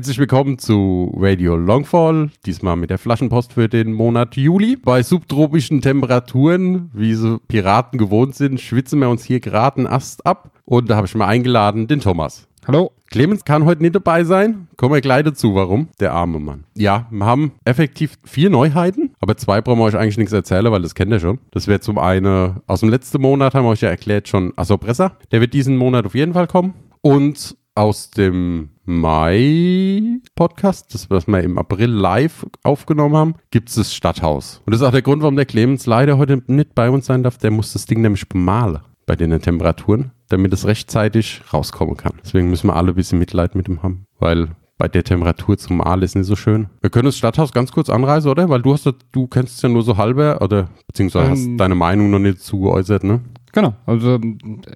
Herzlich willkommen zu Radio Longfall, diesmal mit der Flaschenpost für den Monat Juli. Bei subtropischen Temperaturen, wie so Piraten gewohnt sind, schwitzen wir uns hier gerade einen Ast ab. Und da habe ich mal eingeladen den Thomas. Hallo. Clemens kann heute nicht dabei sein. Kommen wir gleich dazu, warum? Der arme Mann. Ja, wir haben effektiv vier Neuheiten, aber zwei brauchen wir euch eigentlich nichts erzählen, weil das kennt ihr schon. Das wäre zum einen, aus dem letzten Monat haben wir euch ja erklärt schon Assopressa. Der wird diesen Monat auf jeden Fall kommen. Und aus dem Mai-Podcast, das was wir im April live aufgenommen haben, gibt es das Stadthaus. Und das ist auch der Grund, warum der Clemens leider heute nicht bei uns sein darf. Der muss das Ding nämlich bemalen bei den Temperaturen, damit es rechtzeitig rauskommen kann. Deswegen müssen wir alle ein bisschen Mitleid mit ihm haben, weil bei der Temperatur zum Malen ist nicht so schön. Wir können das Stadthaus ganz kurz anreisen, oder? Weil du hast, du kennst es ja nur so halber, oder beziehungsweise Ähm, hast deine Meinung noch nicht zugeäußert, ne? Genau, also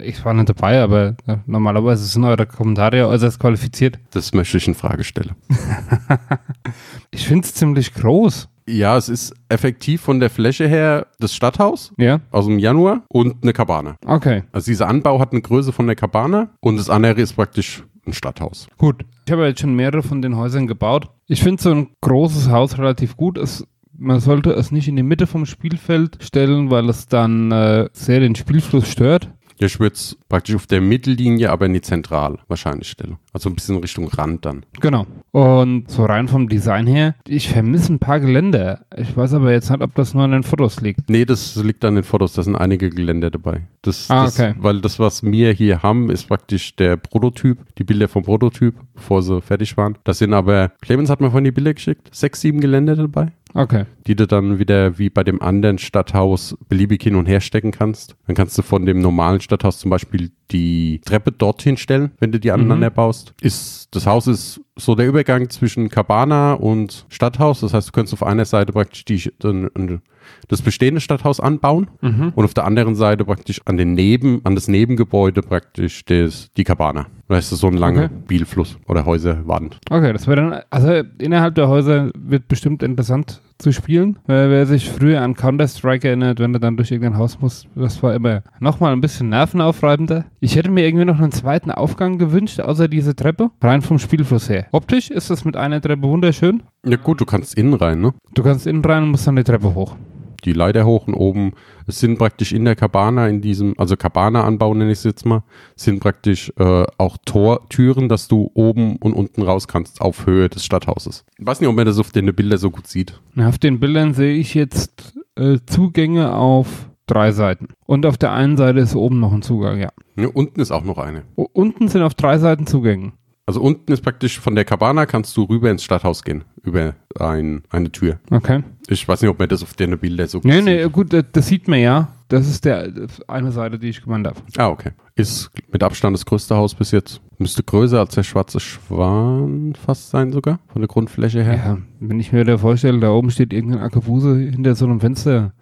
ich war nicht dabei, aber normalerweise sind eure Kommentare ja äußerst qualifiziert. Das möchte ich in Frage stellen. Ich finde es ziemlich groß. Ja, es ist effektiv von der Fläche her das Stadthaus Ja, aus dem Januar und eine Cabana. okay, Also dieser Anbau hat eine Größe von der Cabana und das andere ist praktisch ein Stadthaus. gut. Ich habe jetzt schon mehrere von den Häusern gebaut. Ich finde so ein großes Haus relativ gut. Es, man sollte es nicht in die Mitte vom Spielfeld stellen, weil es dann äh, sehr den Spielfluss stört. Ja, ich würde es praktisch auf der Mittellinie, aber nicht zentral wahrscheinlich stellen. Also ein bisschen Richtung Rand dann. Genau. Und so rein vom Design her, ich vermisse ein paar Geländer. Ich weiß aber jetzt nicht, ob das nur an den Fotos liegt. Nee, das liegt an den Fotos, da sind einige Geländer dabei. Das, Ah, das, okay. Weil das, was wir hier haben, ist praktisch der Prototyp, die Bilder vom Prototyp, bevor sie fertig waren. Das sind aber, Clemens hat mir vorhin die Bilder geschickt, sechs, sieben Geländer dabei. Okay. die du dann wieder wie bei dem anderen Stadthaus beliebig hin und her stecken kannst. Dann kannst du von dem normalen Stadthaus zum Beispiel die Treppe dorthin stellen, wenn du die aneinander baust. Ist, das Haus ist so der Übergang zwischen Cabana und Stadthaus. Das heißt, du könntest auf einer Seite praktisch die, das bestehende Stadthaus anbauen und auf der anderen Seite praktisch an den Neben, an das Nebengebäude praktisch das, die Cabana. Da ist so ein langer Okay. Bielfluss oder Häuserwand. Okay, das wäre dann, also innerhalb der Häuser wird bestimmt interessant zu spielen. Wer, wer sich früher an Counter-Strike erinnert, wenn er dann durch irgendein Haus muss, das war immer nochmal ein bisschen nervenaufreibender. Ich hätte mir irgendwie noch einen zweiten Aufgang gewünscht, außer diese Treppe, rein vom Spielfluss her. Optisch ist das mit einer Treppe wunderschön. Ja gut, du kannst innen rein, ne? Du kannst innen rein und musst dann die Treppe hoch. die Leiter hoch und oben. Es sind praktisch in der Cabana, in diesem, also Cabana-Anbau nenne ich es jetzt mal, sind praktisch äh, auch Tortüren, dass du oben und unten raus kannst auf Höhe des Stadthauses. Ich weiß nicht, ob man das auf den Bilder so gut sieht. Na, Auf den Bildern sehe ich jetzt äh, Zugänge auf drei Seiten. Und auf der einen Seite ist oben noch ein Zugang, ja. Ja, unten ist auch noch eine. U- Unten sind auf drei Seiten Zugänge. Also unten ist praktisch von der Cabana kannst du rüber ins Stadthaus gehen, über ein, eine Tür. Okay. Ich weiß nicht, ob man das auf den Bilder so gut Nee, sieht. nee, gut, das, das sieht man ja. Das ist der eine Seite, die ich gemeint habe. Ah, okay. Ist mit Abstand das größte Haus bis jetzt. Müsste größer als der schwarze Schwan fast sein sogar, von der Grundfläche her. Ja, wenn ich mir da vorstelle, da oben steht irgendein Akkebuse hinter so einem Fenster,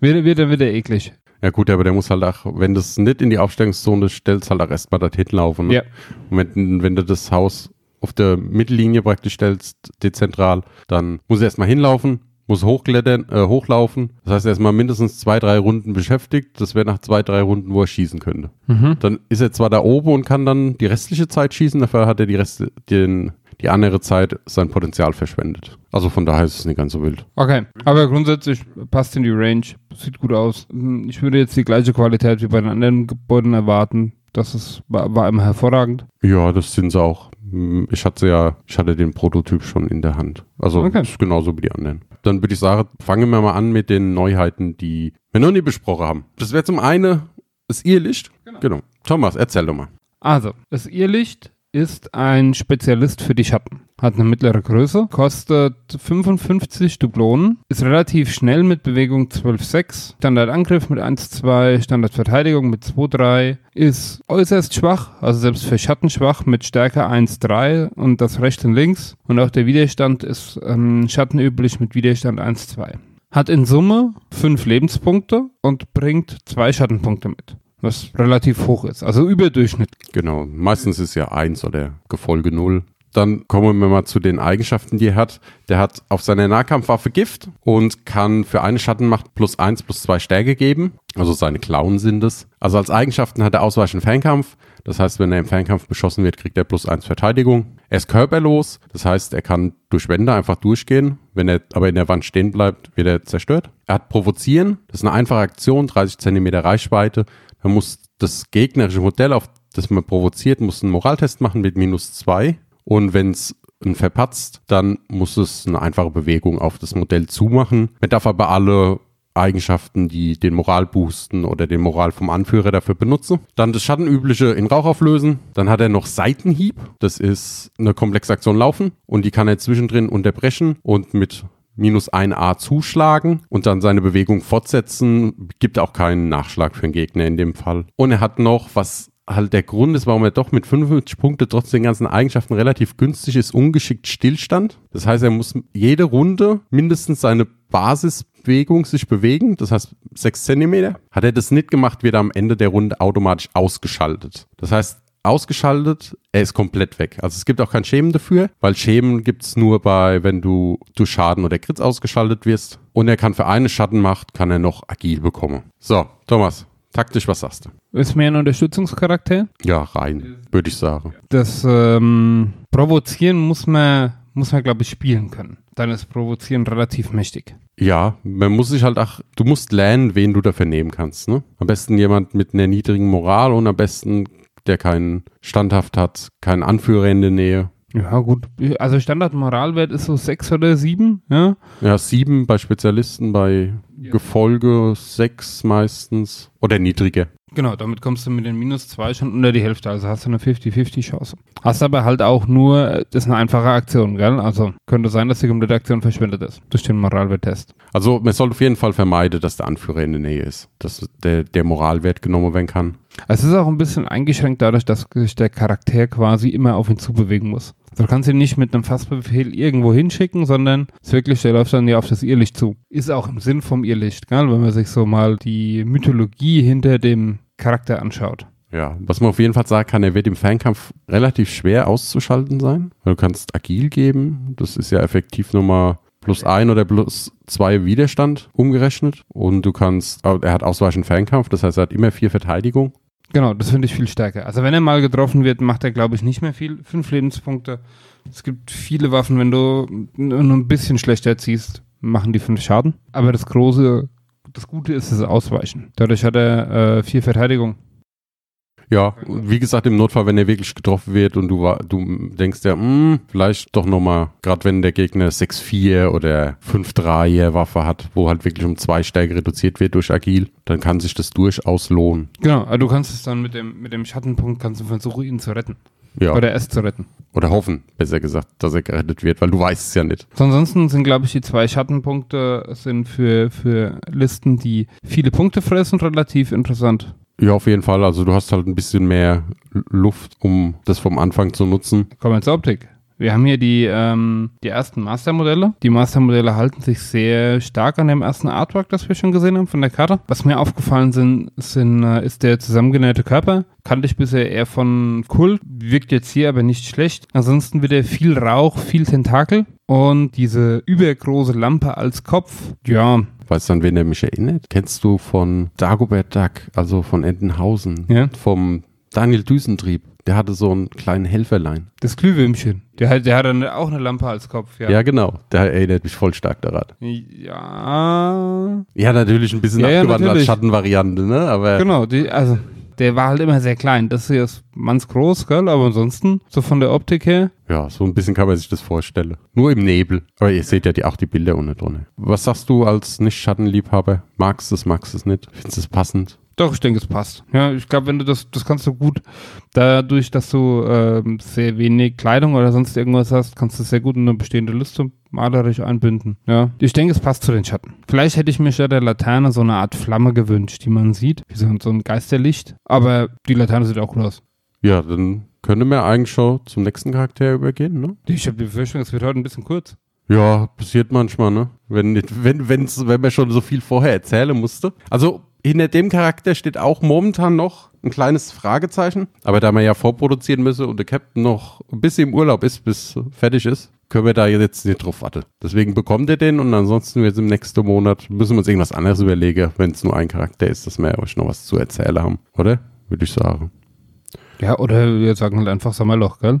wird, wird dann wieder eklig. Ja gut, aber der muss halt auch, wenn du es nicht in die Aufstellungszone stellst, halt auch erstmal dorthin laufen. Ne? Ja. Und wenn, wenn du das Haus auf der Mittellinie praktisch stellst, dezentral, dann muss er erstmal hinlaufen, muss hochklettern, äh, hochlaufen. Das heißt, er ist mal mindestens zwei, drei Runden beschäftigt. Das wäre nach zwei, drei Runden, wo er schießen könnte. Mhm. Dann ist er zwar da oben und kann dann die restliche Zeit schießen, dafür hat er die, Reste, den, die andere Zeit sein Potenzial verschwendet. Also von daher ist es nicht ganz so wild. Okay, aber grundsätzlich passt in die Range, sieht gut aus. Hm, Ich würde jetzt die gleiche Qualität wie bei den anderen Gebäuden erwarten. Das ist, war, war immer hervorragend. Ja, das sind sie auch. Hm, Ich hatte ja, ich hatte den Prototyp schon in der Hand. Also Okay. ist genauso wie die anderen. Dann würde ich sagen, fangen wir mal an mit den Neuheiten, die wir noch nie besprochen haben. Das wäre zum einen das Irrlicht. Genau. Thomas, erzähl doch mal. Also, das Irrlicht ist ein Spezialist für die Schatten. Hat eine mittlere Größe, kostet 55 Dublonen, ist relativ schnell mit Bewegung 12,6, Standardangriff mit 1,2, Standardverteidigung mit 2,3, ist äußerst schwach, also selbst für Schatten schwach mit Stärke 1,3 und das rechts und links. Und auch der Widerstand ist ähm, schattenüblich mit Widerstand 1,2. Hat in Summe 5 Lebenspunkte und bringt 2 Schattenpunkte mit was relativ hoch ist, also überdurchschnittlich. Genau, meistens ist ja 1 oder Gefolge 0. Dann kommen wir mal zu den Eigenschaften, die er hat. Der hat auf seiner Nahkampfwaffe Gift und kann für eine Schattenmacht plus 1 plus 2 Stärke geben. Also seine Klauen sind es. Also als Eigenschaften hat er Ausweichen Fernkampf. Das heißt, wenn er im Fernkampf beschossen wird, kriegt er plus 1 Verteidigung. Er ist körperlos. Das heißt, er kann durch Wände einfach durchgehen. Wenn er aber in der Wand stehen bleibt, wird er zerstört. Er hat Provozieren. Das ist eine einfache Aktion, 30 cm Reichweite. Man muss das gegnerische Modell, auf das man provoziert, muss einen Moraltest machen mit minus 2. Und wenn es verpatzt, dann muss es eine einfache Bewegung auf das Modell zumachen. Man darf aber alle Eigenschaften, die den Moral boosten oder den Moral vom Anführer dafür benutzen. Dann das Schattenübliche in Rauch auflösen. Dann hat er noch Seitenhieb. Das ist eine komplexe Aktion laufen und die kann er zwischendrin unterbrechen und mit minus 1a zuschlagen und dann seine Bewegung fortsetzen. Gibt auch keinen Nachschlag für den Gegner in dem Fall. Und er hat noch, was halt der Grund ist, warum er doch mit 55 Punkten trotz den ganzen Eigenschaften relativ günstig ist, ungeschickt Stillstand. Das heißt, er muss jede Runde mindestens seine Basisbewegung sich bewegen, das heißt 6 cm. Hat er das nicht gemacht, wird er am Ende der Runde automatisch ausgeschaltet. Das heißt, ausgeschaltet, er ist komplett weg. Also es gibt auch kein Schämen dafür, weil Schämen gibt es nur bei, wenn du durch Schaden oder Kritz ausgeschaltet wirst. Und er kann für eine Schattenmacht, kann er noch agil bekommen. So, Thomas, Taktisch, was sagst du? Ist mehr ein Unterstützungscharakter? Ja, rein, würde ich sagen. Das ähm, Provozieren muss man, muss man, glaube ich, spielen können. Dann ist Provozieren relativ mächtig. Ja, man muss sich halt auch, du musst lernen, wen du dafür nehmen kannst. Ne? Am besten jemand mit einer niedrigen Moral und am besten, der keinen Standhaft hat, keinen Anführer in der Nähe. Ja, gut. Also Standard-Moralwert ist so 6 oder 7, ja? Ja, 7 bei Spezialisten, bei Gefolge 6 meistens. Oder niedriger. Genau, damit kommst du mit den minus 2 schon unter die Hälfte. Also hast du eine 50-50 Chance. Hast aber halt auch nur, das ist eine einfache Aktion, gell? Also könnte sein, dass die komplette Aktion verschwendet ist. Durch den Moralwert-Test. Also man sollte auf jeden Fall vermeiden, dass der Anführer in der Nähe ist. Dass der, der Moralwert genommen werden kann. Es ist auch ein bisschen eingeschränkt dadurch, dass sich der Charakter quasi immer auf ihn zubewegen muss. Du kannst ihn nicht mit einem Fassbefehl irgendwo hinschicken, sondern es wirklich, der läuft dann ja auf das Irrlicht zu. Ist auch im Sinn vom Irrlicht, gell? wenn man sich so mal die Mythologie hinter dem Charakter anschaut. Ja, was man auf jeden Fall sagen kann, er wird im Fernkampf relativ schwer auszuschalten sein. Du kannst agil geben, das ist ja effektiv nochmal plus ein oder plus zwei Widerstand umgerechnet. Und du kannst, er hat ausweichend Fernkampf, das heißt, er hat immer vier Verteidigung. Genau, das finde ich viel stärker. Also wenn er mal getroffen wird, macht er, glaube ich, nicht mehr viel. Fünf Lebenspunkte. Es gibt viele Waffen, wenn du nur ein bisschen schlechter ziehst, machen die fünf Schaden. Aber das große, das Gute ist das Ausweichen. Dadurch hat er äh, vier Verteidigung. Ja, wie gesagt, im Notfall, wenn er wirklich getroffen wird und du, du denkst ja, mh, hm, vielleicht doch nochmal, gerade wenn der Gegner 6-4 oder 5-3er Waffe hat, wo halt wirklich um zwei Stärke reduziert wird durch Agil, dann kann sich das durchaus lohnen. Genau, also du kannst es dann mit dem, mit dem Schattenpunkt, kannst du versuchen, ihn zu retten. Ja. Oder es zu retten. Oder hoffen, besser gesagt, dass er gerettet wird, weil du weißt es ja nicht. ansonsten sind, glaube ich, die zwei Schattenpunkte sind für, für Listen, die viele Punkte fressen, relativ interessant. Ja, auf jeden Fall. Also du hast halt ein bisschen mehr Luft, um das vom Anfang zu nutzen. Kommen wir zur Optik. Wir haben hier die, ähm, die ersten Mastermodelle. Die Mastermodelle halten sich sehr stark an dem ersten Artwork, das wir schon gesehen haben von der Karte. Was mir aufgefallen sind, sind äh, ist der zusammengenähte Körper. Kannte ich bisher eher von Kult, wirkt jetzt hier aber nicht schlecht. Ansonsten wird er viel Rauch, viel Tentakel und diese übergroße Lampe als Kopf. Ja, Weißt du, an wen der mich erinnert? Kennst du von Dagobert Duck, also von Entenhausen, ja? vom Daniel Düsentrieb? Der hatte so einen kleinen Helferlein. Das Glühwürmchen. Der hat, der hat dann auch eine Lampe als Kopf, ja. Ja, genau. Der erinnert mich voll stark daran. Ja. Ja, natürlich ein bisschen ja, abgewandelt ja, als Schattenvariante, ne? Aber genau, die, also der war halt immer sehr klein. Das hier ist manns groß, gell? Aber ansonsten, so von der Optik her. Ja, so ein bisschen kann man sich das vorstellen. Nur im Nebel. Aber ihr seht ja die, auch die Bilder unten drunter. Was sagst du als Nicht-Schattenliebhaber? Magst du es, magst du es nicht? Findest du es passend? Doch, ich denke, es passt. Ja, ich glaube, wenn du das, das kannst du gut, dadurch, dass du ähm, sehr wenig Kleidung oder sonst irgendwas hast, kannst du sehr gut in eine bestehende Liste malerisch einbinden. Ja, ich denke, es passt zu den Schatten. Vielleicht hätte ich mir statt der Laterne so eine Art Flamme gewünscht, die man sieht, wie so, so ein Geisterlicht. Aber die Laterne sieht auch cool aus. Ja, dann können wir eigentlich schon zum nächsten Charakter übergehen, ne? Ich habe die Befürchtung, es wird heute ein bisschen kurz. Ja, passiert manchmal, ne? Wenn, nicht, wenn, wenn's, wenn man schon so viel vorher erzählen musste. Also, hinter dem Charakter steht auch momentan noch ein kleines Fragezeichen. Aber da man ja vorproduzieren müsse und der Captain noch ein bisschen im Urlaub ist, bis fertig ist, können wir da jetzt nicht drauf warten. Deswegen bekommt ihr den und ansonsten jetzt im nächsten Monat müssen wir uns irgendwas anderes überlegen, wenn es nur ein Charakter ist, dass wir euch noch was zu erzählen haben. Oder? Würde ich sagen. Ja, oder wir sagen halt einfach Sommerloch, gell?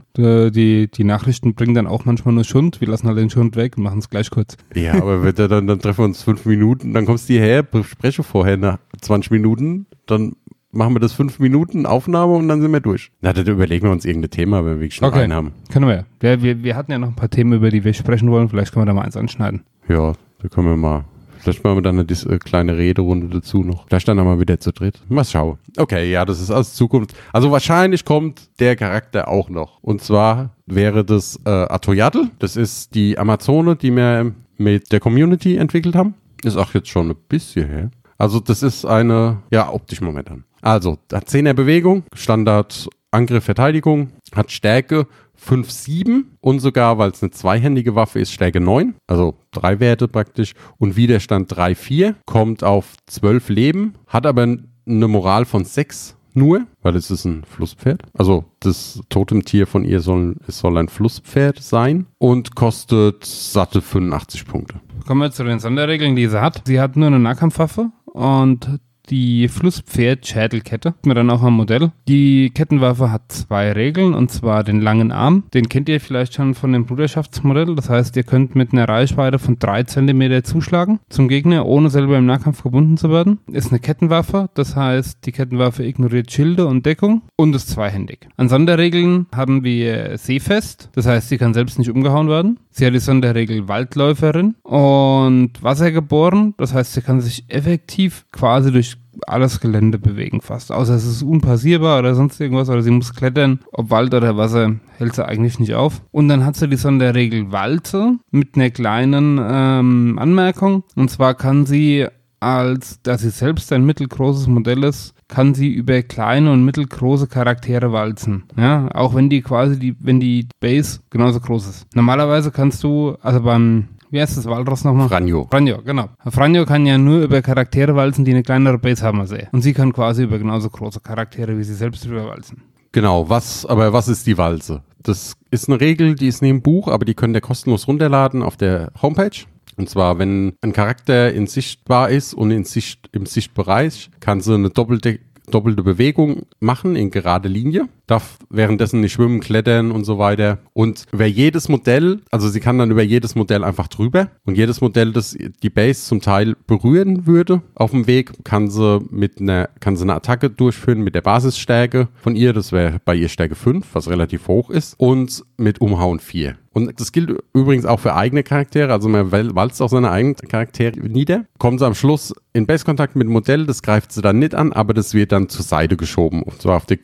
Die, die Nachrichten bringen dann auch manchmal nur Schund. Wir lassen halt den Schund weg und machen es gleich kurz. Ja, aber wenn dann, dann treffen wir uns fünf Minuten, dann kommst du hierher, bespreche vorher nach 20 Minuten, dann machen wir das fünf Minuten Aufnahme und dann sind wir durch. Na, dann überlegen wir uns irgendein Thema, wenn wir wirklich schon Okay. einen haben. Können wir. ja. Wir, wir hatten ja noch ein paar Themen, über die wir sprechen wollen. Vielleicht können wir da mal eins anschneiden. Ja, da können wir mal. Vielleicht machen wir dann eine äh, kleine Rederunde dazu noch. Vielleicht dann nochmal wieder zu dritt. Mal schauen. Okay, ja, das ist aus Zukunft. Also wahrscheinlich kommt der Charakter auch noch. Und zwar wäre das äh, Atoyatl. Das ist die Amazone, die wir mit der Community entwickelt haben. Ist auch jetzt schon ein bisschen her. Also das ist eine, ja, optisch momentan. Also, hat 10er Bewegung, Standard Angriff, Verteidigung, hat Stärke 5, 7 und sogar, weil es eine zweihändige Waffe ist, Stärke 9, also drei Werte praktisch und Widerstand 3, 4, kommt auf 12 Leben, hat aber eine Moral von 6 nur, weil es ist ein Flusspferd. Also das Totemtier von ihr soll, es soll ein Flusspferd sein und kostet satte 85 Punkte. Kommen wir zu den Sonderregeln, die sie hat. Sie hat nur eine Nahkampfwaffe und die Flusspferd-Schädelkette. Mir dann auch am Modell. Die Kettenwaffe hat zwei Regeln und zwar den langen Arm. Den kennt ihr vielleicht schon von dem Bruderschaftsmodell. Das heißt, ihr könnt mit einer Reichweite von 3 cm zuschlagen zum Gegner, ohne selber im Nahkampf gebunden zu werden. Ist eine Kettenwaffe. Das heißt, die Kettenwaffe ignoriert Schilde und Deckung und ist zweihändig. An Sonderregeln haben wir Seefest. Das heißt, sie kann selbst nicht umgehauen werden. Sie hat die Sonderregel Waldläuferin und Wassergeboren. Das heißt, sie kann sich effektiv quasi durch alles Gelände bewegen fast. Außer es ist unpassierbar oder sonst irgendwas oder sie muss klettern. Ob Wald oder Wasser hält sie eigentlich nicht auf. Und dann hat sie die Sonderregel Walze mit einer kleinen ähm, Anmerkung. Und zwar kann sie als dass sie selbst ein mittelgroßes Modell ist, kann sie über kleine und mittelgroße Charaktere walzen. Ja, auch wenn die quasi die, wenn die Base genauso groß ist. Normalerweise kannst du, also beim, wie heißt das Walross nochmal? Franjo. Franjo, genau. Franjo kann ja nur über Charaktere walzen, die eine kleinere Base haben als er. Und sie kann quasi über genauso große Charaktere wie sie selbst drüber walzen. Genau, was, aber was ist die Walze? Das ist eine Regel, die ist neben Buch, aber die könnt ihr kostenlos runterladen auf der Homepage. Und zwar, wenn ein Charakter in sichtbar ist und in Sicht, im Sichtbereich, kann sie eine doppelte, doppelte Bewegung machen in gerade Linie. Darf währenddessen nicht schwimmen, klettern und so weiter. Und über jedes Modell, also sie kann dann über jedes Modell einfach drüber. Und jedes Modell, das die Base zum Teil berühren würde auf dem Weg, kann sie mit einer, kann sie eine Attacke durchführen mit der Basisstärke von ihr. Das wäre bei ihr Stärke 5, was relativ hoch ist. Und mit Umhauen 4. Und das gilt übrigens auch für eigene Charaktere. Also man walzt auch seine eigenen Charaktere nieder. Kommt sie am Schluss in Base-Kontakt mit dem Modell, das greift sie dann nicht an, aber das wird dann zur Seite geschoben. Und zwar auf den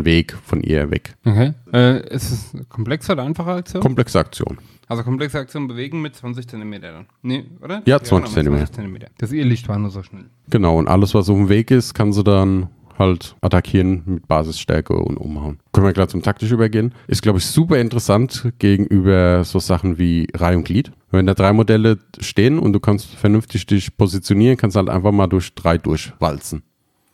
kürztmöglichen Weg von ihr weg. Okay. Äh, ist es eine komplexe oder einfache Aktion? Komplexe Aktion. also komplexe Aktion bewegen mit 20 cm dann. Nee, oder? Ja, 20 genau, mit 20 Zentimeter. Das ihr Licht war nur so schnell. Genau, und alles, was auf dem Weg ist, kann sie dann halt attackieren mit Basisstärke und umhauen. Können wir gleich zum taktisch übergehen. Ist, glaube ich, super interessant gegenüber so Sachen wie Reihe und Glied. Wenn da drei Modelle stehen und du kannst vernünftig dich positionieren, kannst du halt einfach mal durch drei durchwalzen.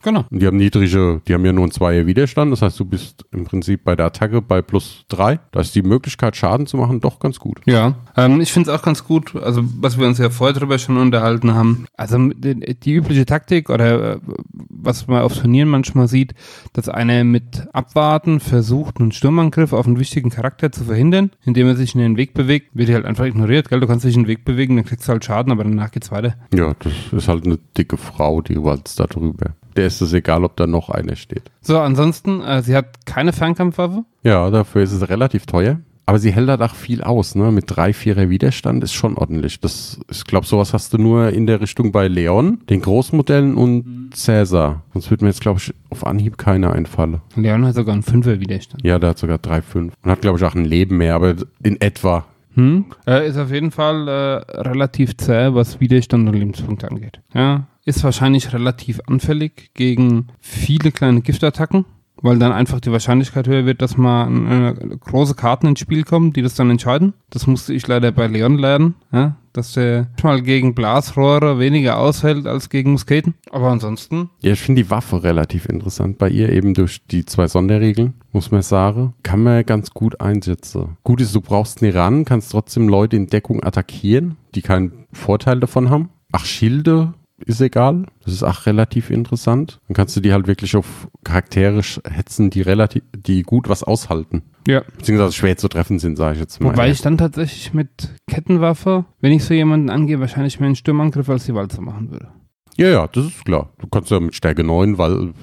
Genau. Und die haben niedrige, die haben ja nur einen Zweier Widerstand. Das heißt, du bist im Prinzip bei der Attacke bei plus drei. Da ist die Möglichkeit, Schaden zu machen, doch ganz gut. Ja, ähm, ich finde es auch ganz gut, also was wir uns ja vorher drüber schon unterhalten haben. Also die, die übliche Taktik oder äh, was man auf Turnieren manchmal sieht, dass einer mit Abwarten versucht, einen Sturmangriff auf einen wichtigen Charakter zu verhindern, indem er sich in den Weg bewegt, wird halt einfach ignoriert, gell? Du kannst dich in den Weg bewegen, dann kriegst du halt Schaden, aber danach geht's weiter. Ja, das ist halt eine dicke Frau, die walzt da drüber. Der ist es egal, ob da noch einer steht. So, ansonsten, äh, sie hat keine Fernkampfwaffe. Ja, dafür ist es relativ teuer. Aber sie hält halt auch viel aus, ne? Mit drei, vierer Widerstand ist schon ordentlich. Das, ich glaube, sowas hast du nur in der Richtung bei Leon, den Großmodellen und mhm. Cäsar. Sonst wird mir jetzt, glaube ich, auf Anhieb keiner einfallen. Leon hat sogar einen Fünfer Widerstand. Ja, der hat sogar drei, fünf. Und hat, glaube ich, auch ein Leben mehr, aber in etwa. Hm? Äh, ist auf jeden Fall äh, relativ zäh, was Widerstand und Lebenspunkte angeht. Ja, ist wahrscheinlich relativ anfällig gegen viele kleine Giftattacken weil dann einfach die Wahrscheinlichkeit höher wird, dass mal eine große Karten ins Spiel kommen, die das dann entscheiden. Das musste ich leider bei Leon lernen, ja, dass der mal gegen Blasrohre weniger aushält als gegen Musketen. Aber ansonsten. Ja, ich finde die Waffe relativ interessant bei ihr, eben durch die zwei Sonderregeln, muss man sagen. Kann man ganz gut einsetzen. Gut ist, du brauchst nie ran, kannst trotzdem Leute in Deckung attackieren, die keinen Vorteil davon haben. Ach, Schilde ist egal. Das ist auch relativ interessant. Dann kannst du die halt wirklich auf Charaktere hetzen, die relativ, die gut was aushalten. Ja. Beziehungsweise schwer zu treffen sind, sage ich jetzt mal. Wobei ich dann tatsächlich mit Kettenwaffe, wenn ich so jemanden angehe, wahrscheinlich mehr einen Sturmangriff als die Walze machen würde. Ja, ja, das ist klar. Du kannst ja mit Stärke 9, weil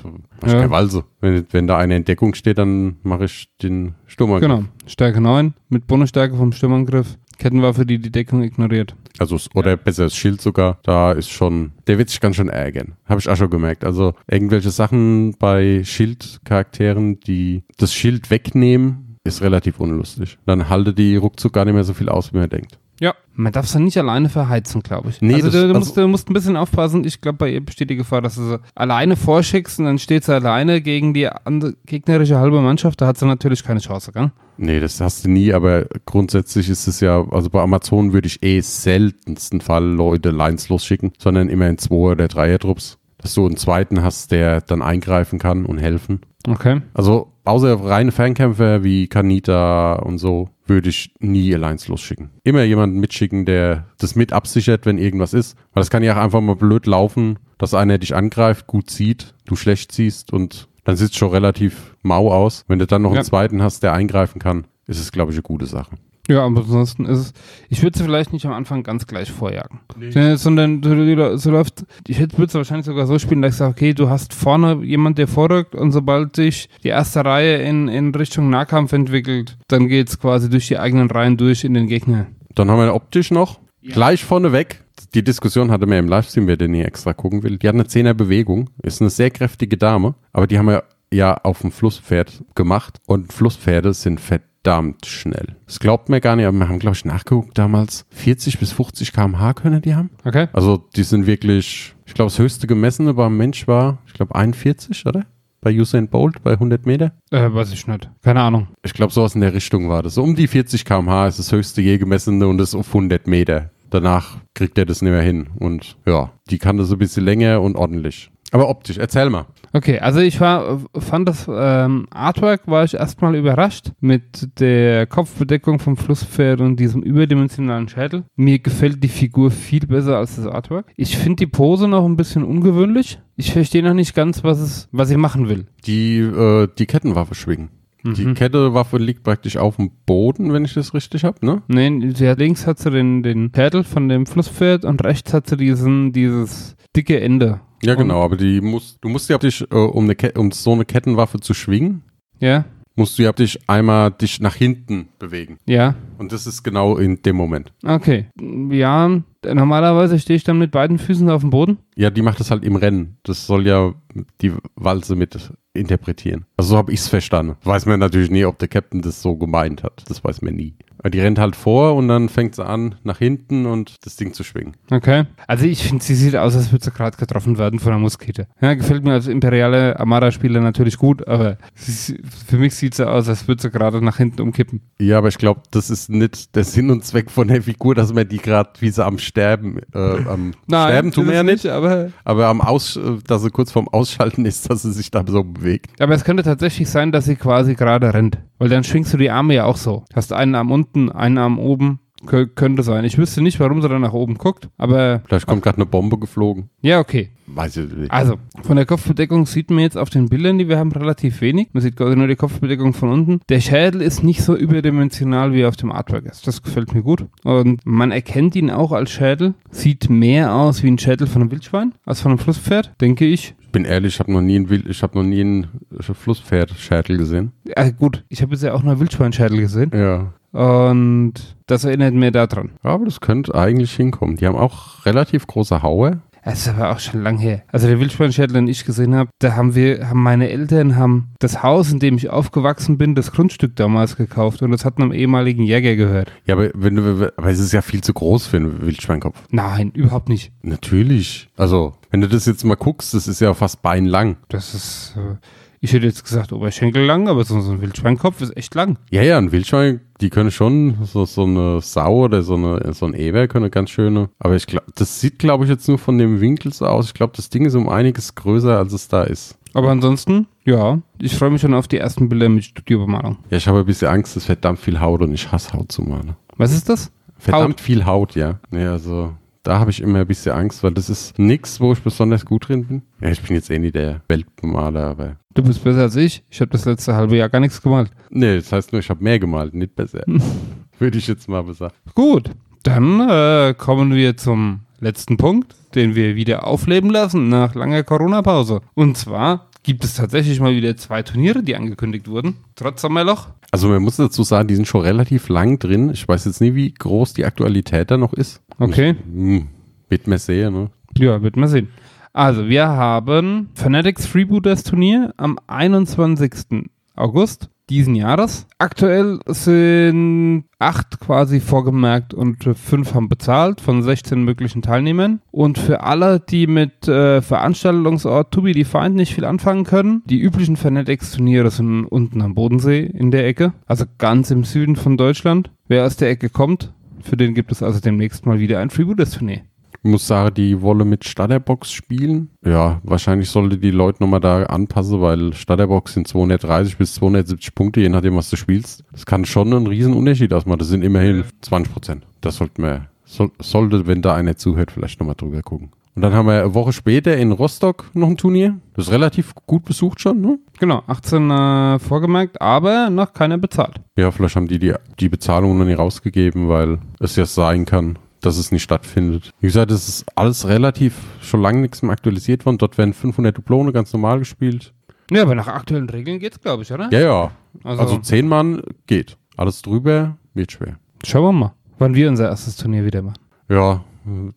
ich ja. keine Walze. Wenn, wenn da eine Entdeckung steht, dann mache ich den Sturmangriff. Genau, Stärke 9 mit Bonusstärke vom Sturmangriff. Kettenwaffe, die die Deckung ignoriert. Also, oder ja. besser das Schild sogar. Da ist schon, der wird sich ganz schön ärgern. Habe ich auch schon gemerkt. Also, irgendwelche Sachen bei Schildcharakteren, die das Schild wegnehmen, ist relativ unlustig. Dann halte die ruckzuck gar nicht mehr so viel aus, wie man denkt. Ja, man darf sie nicht alleine verheizen, glaube ich. Nee, also das, du, du, musst, du musst ein bisschen aufpassen. Ich glaube, bei ihr besteht die Gefahr, dass du sie alleine vorschickst und dann steht sie alleine gegen die andere, gegnerische halbe Mannschaft. Da hat sie natürlich keine Chance, gell? Nee, das hast du nie, aber grundsätzlich ist es ja, also bei Amazon würde ich eh seltensten Fall Leute Lines losschicken, sondern immer in zwei oder dreier Trupps. Dass du einen zweiten hast, der dann eingreifen kann und helfen. Okay. Also außer reine Fernkämpfer wie Kanita und so, würde ich nie Alliance losschicken. Immer jemanden mitschicken, der das mit absichert, wenn irgendwas ist. Weil das kann ja auch einfach mal blöd laufen, dass einer dich angreift, gut sieht, du schlecht siehst und dann sieht es schon relativ mau aus. Wenn du dann noch ja. einen zweiten hast, der eingreifen kann, ist es, glaube ich, eine gute Sache. Ja, aber ansonsten ist es, ich würde sie vielleicht nicht am Anfang ganz gleich vorjagen. Nee. Sondern so, so läuft, ich würde es wahrscheinlich sogar so spielen, dass ich sage, okay, du hast vorne jemand, der vorrückt und sobald sich die erste Reihe in, in Richtung Nahkampf entwickelt, dann geht es quasi durch die eigenen Reihen durch in den Gegner. Dann haben wir optisch noch, ja. gleich vorneweg, die Diskussion hatte mir im Livestream, wer den nie extra gucken will. Die hat eine Zehner Bewegung, ist eine sehr kräftige Dame, aber die haben wir ja auf dem Flusspferd gemacht und Flusspferde sind verdammt schnell. Das glaubt mir gar nicht, aber wir haben, glaube ich, nachgeguckt damals. 40 bis 50 km/h können die haben. Okay. Also die sind wirklich, ich glaube, das höchste gemessene beim Mensch war, ich glaube, 41, oder? Bei Usain Bolt bei 100 Meter? Äh, weiß ich nicht. Keine Ahnung. Ich glaube, sowas in der Richtung war das. So um die 40 km/h ist das höchste je gemessene und das auf 100 Meter. Danach kriegt er das nicht mehr hin. Und ja, die kann das ein bisschen länger und ordentlich. Aber optisch, erzähl mal. Okay, also ich war, fand das ähm, Artwork, war ich erstmal überrascht mit der Kopfbedeckung vom Flusspferd und diesem überdimensionalen Schädel. Mir gefällt die Figur viel besser als das Artwork. Ich finde die Pose noch ein bisschen ungewöhnlich. Ich verstehe noch nicht ganz, was es, was sie machen will. Die, äh, die Kettenwaffe schwingen. Die mhm. Kettewaffe liegt praktisch auf dem Boden, wenn ich das richtig habe, ne? Nein, sie hat, links hat sie den, den Schädel von dem Flusspferd und rechts hat sie diesen, dieses dicke Ende. Ja, genau, aber die muss, du musst ja dich, äh, um, eine um so eine Kettenwaffe zu schwingen, ja. musst du ja dich einmal dich nach hinten bewegen. Ja. Und das ist genau in dem Moment. Okay. Ja, normalerweise stehe ich dann mit beiden Füßen auf dem Boden. Ja, die macht das halt im Rennen. Das soll ja die Walze mit interpretieren. Also so habe ich es verstanden. Weiß man natürlich nie, ob der Captain das so gemeint hat. Das weiß man nie. Die rennt halt vor und dann fängt sie an, nach hinten und das Ding zu schwingen. Okay. Also ich finde, sie sieht aus, als würde sie gerade getroffen werden von einer Muskete. Ja, gefällt mir als imperiale Armada-Spieler natürlich gut, aber sie, für mich sieht sie aus, als würde sie gerade nach hinten umkippen. Ja, aber ich glaube, das ist nicht der Sinn und Zweck von der Figur, dass man die gerade, wie sie am Sterben, äh, am Nein, Sterben tun wir ja nicht, aber, aber am Aus, dass sie kurz vorm Ausschalten ist, dass sie sich da so bewegt. Aber es könnte tatsächlich sein, dass sie quasi gerade rennt. Weil dann schwingst du die Arme ja auch so. Hast einen Arm unten, einen Arm oben. Kö könnte sein. Ich wüsste nicht, warum sie dann nach oben guckt, aber. Vielleicht kommt gerade eine Bombe geflogen. Ja, okay. Weiß ich nicht. Also, von der Kopfbedeckung sieht man jetzt auf den Bildern, die wir haben, relativ wenig. Man sieht quasi nur die Kopfbedeckung von unten. Der Schädel ist nicht so überdimensional wie auf dem Artwork ist. Das gefällt mir gut. Und man erkennt ihn auch als Schädel. Sieht mehr aus wie ein Schädel von einem Wildschwein als von einem Flusspferd, denke ich bin ehrlich, ich habe noch nie einen Wild, ich habe noch nie einen Flusspferdschädel gesehen. Ja, gut, ich habe jetzt ja auch nur Wildschweinschädel gesehen. Ja. Und das erinnert mir daran. Aber das könnte eigentlich hinkommen. Die haben auch relativ große Haue. Es ist aber auch schon lang her. Also der Wildschweinschädel, den ich gesehen habe, da haben wir, haben meine Eltern haben das Haus, in dem ich aufgewachsen bin, das Grundstück damals gekauft und das hat einem ehemaligen Jäger gehört. Ja, aber, wenn du, aber es ist ja viel zu groß für einen Wildschweinkopf. Nein, überhaupt nicht. Natürlich. Also, wenn du das jetzt mal guckst, das ist ja fast beinlang. Das ist, äh, ich hätte jetzt gesagt Oberschenkel lang, aber so, so ein Wildschweinkopf ist echt lang. Ja, ja, ein Wildschwein, die können schon, so, so eine Sau oder so, eine, so ein Eber können ganz schöne. Aber ich glaube, das sieht, glaube ich, jetzt nur von dem Winkel so aus. Ich glaube, das Ding ist um einiges größer, als es da ist. Aber ansonsten, ja, ich freue mich schon auf die ersten Bilder mit Studiobemalung. Ja, ich habe ein bisschen Angst, es verdammt viel Haut und ich hasse Haut zu malen. Was ist das? Verdammt viel Haut, ja. Ja, also da habe ich immer ein bisschen Angst, weil das ist nichts, wo ich besonders gut drin bin. Ja, ich bin jetzt eh nicht der Weltbemaler, aber. Du bist besser als ich. Ich habe das letzte halbe Jahr gar nichts gemalt. Nee, das heißt nur, ich habe mehr gemalt, nicht besser. Würde ich jetzt mal sagen. Gut, dann äh, kommen wir zum letzten Punkt, den wir wieder aufleben lassen nach langer Corona-Pause. Und zwar gibt es tatsächlich mal wieder zwei Turniere, die angekündigt wurden, trotz Sommerloch. Also man muss dazu sagen, die sind schon relativ lang drin. Ich weiß jetzt nie, wie groß die Aktualität da noch ist. Okay. Ich, hm, wird man sehen, ne? Ja, wird man sehen. Also, wir haben Fanatics Freebooters Turnier am 21. August diesen Jahres. Aktuell sind acht quasi vorgemerkt und fünf haben bezahlt von 16 möglichen Teilnehmern. Und für alle, die mit äh, Veranstaltungsort To Be Defined nicht viel anfangen können, die üblichen Fanatics-Turniere sind unten am Bodensee in der Ecke, also ganz im Süden von Deutschland. Wer aus der Ecke kommt, für den gibt es also demnächst mal wieder ein Freebooters-Turnier. Ich muss sagen, die wolle mit Starterbox spielen. Ja, wahrscheinlich sollte die Leute nochmal da anpassen, weil Starterbox sind 230 bis 270 Punkte, je nachdem, was du spielst. Das kann schon einen riesen Unterschied ausmachen. Das sind immerhin 20 Prozent. Das sollte man, soll, sollte, wenn da einer zuhört, vielleicht nochmal drüber gucken. Und dann haben wir eine Woche später in Rostock noch ein Turnier. Das ist relativ gut besucht schon, ne? Genau, 18 äh, vorgemerkt, aber noch keiner bezahlt. Ja, vielleicht haben die die, die Bezahlung noch nicht rausgegeben, weil es ja sein kann, dass es nicht stattfindet. Wie gesagt, es ist alles relativ schon lange nichts mehr aktualisiert worden. Dort werden 500 Duplone ganz normal gespielt. Ja, aber nach aktuellen Regeln geht's, glaube ich, oder? Ja, ja. Also, Also 10 Mann geht. Alles drüber wird schwer. schauen wir mal, wann wir unser erstes Turnier wieder machen. Ja,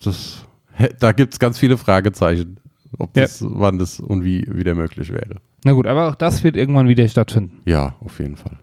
das, da gibt es ganz viele Fragezeichen, ob Ja. das, wann das und wie wieder möglich wäre. Na gut, aber auch das wird irgendwann wieder stattfinden. Ja, auf jeden Fall.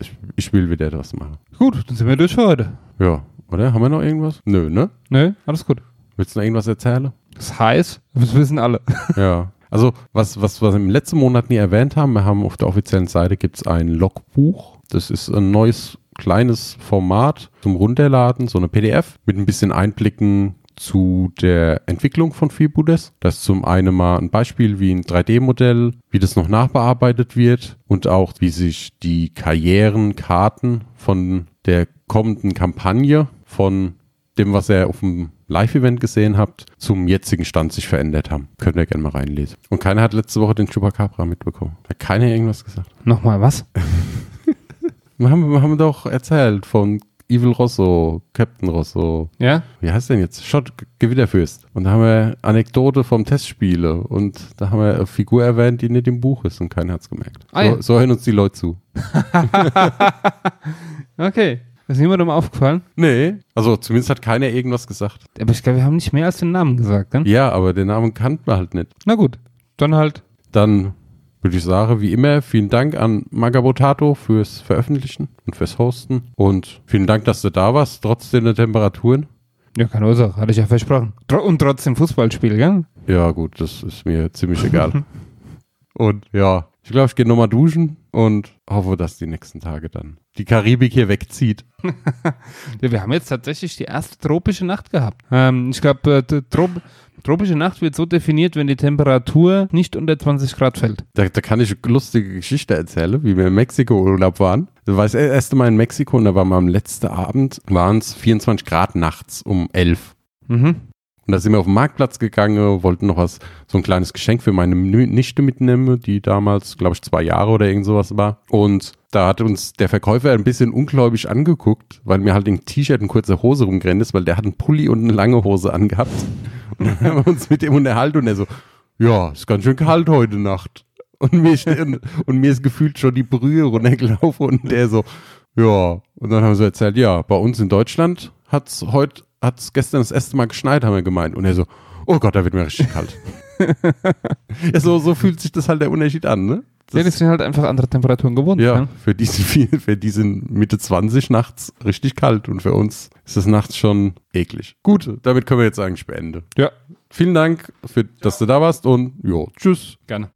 Ich, ich will wieder etwas machen. Gut, dann sind wir durch für heute. Ja, oder? Haben wir noch irgendwas? Nö, ne? Nö, alles gut. Willst du noch irgendwas erzählen? Das heißt, das wissen alle. Ja. Also, was, was wir im letzten Monat nie erwähnt haben, wir haben auf der offiziellen Seite gibt's ein Logbuch. Das ist ein neues kleines Format zum Runterladen, so eine PDF mit ein bisschen Einblicken zu der Entwicklung von Freebooters. Das ist zum einen mal ein Beispiel wie ein 3D-Modell, wie das noch nachbearbeitet wird und auch wie sich die Karrierenkarten von der kommenden Kampagne von dem, was ihr auf dem Live-Event gesehen habt, zum jetzigen Stand sich verändert haben. Könnt ihr gerne mal reinlesen. Und keiner hat letzte Woche den Chupacabra mitbekommen. Hat keiner irgendwas gesagt. Nochmal was? Wir haben, wir haben doch erzählt von Evil Rosso, Captain Rosso. Ja? Wie heißt denn jetzt? Schott Gewitterfürst. Und da haben wir Anekdote vom Testspiele. Und da haben wir eine Figur erwähnt, die nicht im Buch ist und keiner hat's gemerkt. Ah, so, so hören uns die Leute zu. Okay. Ist niemandem aufgefallen? Nee. Also zumindest hat keiner irgendwas gesagt. Aber ich glaube, wir haben nicht mehr als den Namen gesagt, ne? Ja, aber den Namen kannten wir halt nicht. Na gut, dann halt. Dann würde ich sagen, wie immer, vielen Dank an Magabotato fürs Veröffentlichen und fürs Hosten. Und vielen Dank, dass du da warst, trotz der Temperaturen. Ja, keine Ursache, hatte ich ja versprochen. Und trotzdem Fußballspiel, gell? Ja, gut, das ist mir ziemlich egal. und ja, ich glaube, ich gehe nochmal duschen und hoffe, dass die nächsten Tage dann die Karibik hier wegzieht. Wir haben jetzt tatsächlich die erste tropische Nacht gehabt. Ähm, ich glaube, äh, Trop tropische Nacht wird so definiert, wenn die Temperatur nicht unter 20 Grad fällt. Da, da kann ich eine lustige Geschichte erzählen, wie wir im Mexiko-Urlaub waren. Das war das erste Mal in Mexiko und da waren wir am letzten Abend, waren es 24 Grad nachts um 11. Mhm. Und da sind wir auf den Marktplatz gegangen, wollten noch was, so ein kleines Geschenk für meine Nichte mitnehmen, die damals, glaube ich, zwei Jahre oder irgend sowas war. Und da hat uns der Verkäufer ein bisschen ungläubig angeguckt, weil mir halt ein T-Shirt und kurze Hose rumgerannt ist, weil der hat einen Pulli und eine lange Hose angehabt. Und dann haben wir uns mit dem unterhalten und er so, ja, ist ganz schön kalt heute Nacht. Und mir, ist- und, und mir ist gefühlt schon die Brühe runtergelaufen und der so, Ja, und dann haben sie erzählt, ja, bei uns in Deutschland hat's heute, hat's gestern das erste Mal geschneit, haben wir gemeint. Und er so, oh Gott, da wird mir richtig kalt. ja, so, so fühlt sich das halt der Unterschied an, ne? ja, die sind halt einfach andere Temperaturen gewohnt. Ja, ne? für die, sind viel- für die sind Mitte 20 nachts richtig kalt und für uns ist es nachts schon eklig. Gut, damit können wir jetzt eigentlich beenden. Ja, Vielen Dank, für, dass du da warst und jo, tschüss. gerne.